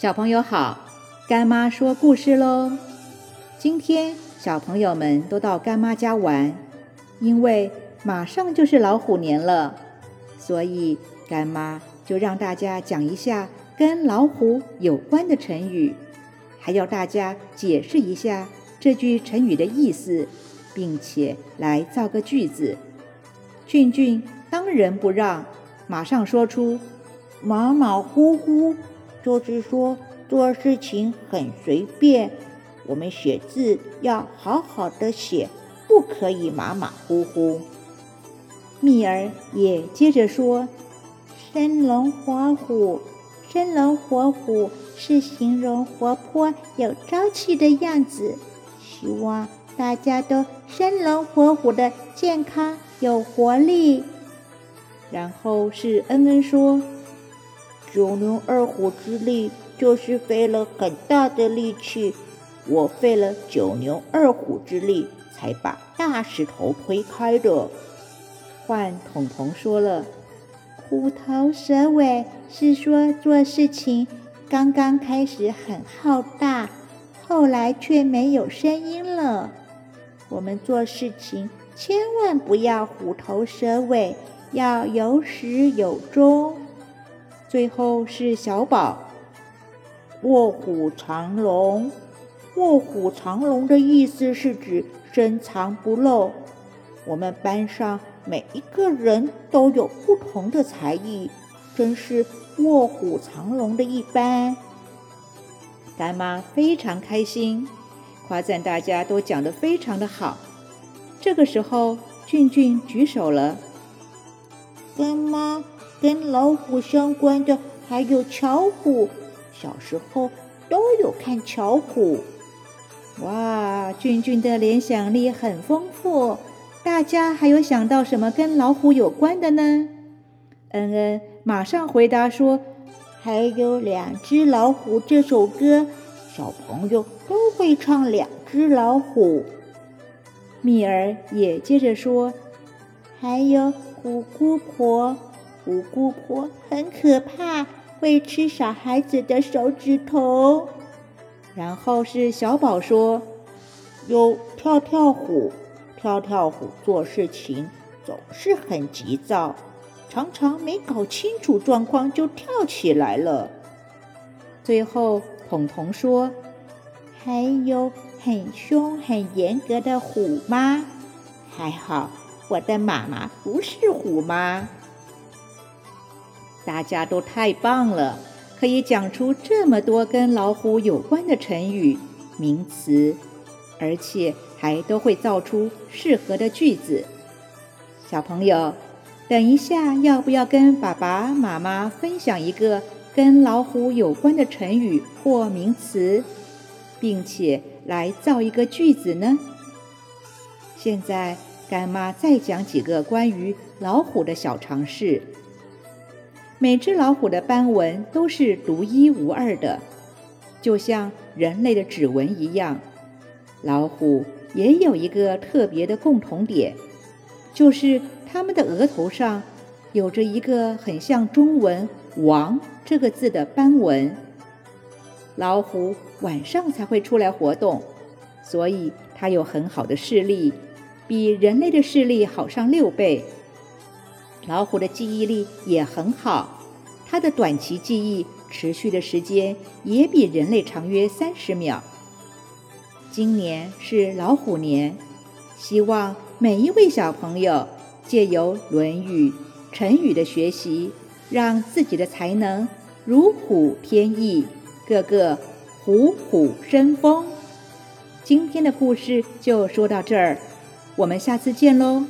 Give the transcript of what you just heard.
小朋友好，干妈说故事喽。今天小朋友们都到干妈家玩，因为马上就是老虎年了，所以干妈就让大家讲一下跟老虎有关的成语，还要大家解释一下这句成语的意思，并且来造个句子。俊俊当仁不让，马上说出马马虎虎。就是说，做事情很随便。我们写字要好好的写，不可以马马虎虎。蜜儿也接着说：“生龙活虎，生龙活虎是形容活泼有朝气的样子。希望大家都生龙活虎的，健康有活力。”然后是恩恩说。九牛二虎之力，就是费了很大的力气。我费了九牛二虎之力，才把大石头推开的。换彤彤说了，虎头蛇尾是说做事情刚刚开始很浩大，后来却没有声音了。我们做事情千万不要虎头蛇尾，要有始有终。最后是小宝，卧虎藏龙。卧虎藏龙的意思是指深藏不露。我们班上每一个人都有不同的才艺，真是卧虎藏龙的一班。干妈非常开心，夸赞大家都讲得非常的好。这个时候，俊俊举手了，干妈。跟老虎相关的还有巧虎，小时候都有看巧虎。哇，俊俊的联想力很丰富。大家还有想到什么跟老虎有关的呢？恩恩马上回答说：“还有《两只老虎》这首歌，小朋友都会唱《两只老虎》。”蜜儿也接着说：“还有虎姑婆。”虎姑婆很可怕，会吃小孩子的手指头。然后是小宝说：“有跳跳虎，跳跳虎做事情总是很急躁，常常没搞清楚状况就跳起来了。”最后彤彤说：“还有很凶很严格的虎妈，还好我的妈妈不是虎妈。”大家都太棒了，可以讲出这么多跟老虎有关的成语、名词，而且还都会造出适合的句子。小朋友，等一下要不要跟爸爸妈妈分享一个跟老虎有关的成语或名词，并且来造一个句子呢？现在干妈再讲几个关于老虎的小常识。每只老虎的斑纹都是独一无二的，就像人类的指纹一样。老虎也有一个特别的共同点，就是它们的额头上有着一个很像中文“王”这个字的斑纹。老虎晚上才会出来活动，所以它有很好的视力，比人类的视力好上六倍。老虎的记忆力也很好，它的短期记忆持续的时间也比人类长约三十秒。今年是老虎年，希望每一位小朋友借由《论语》成语的学习，让自己的才能如虎添翼，个个虎虎生风。今天的故事就说到这儿，我们下次见喽。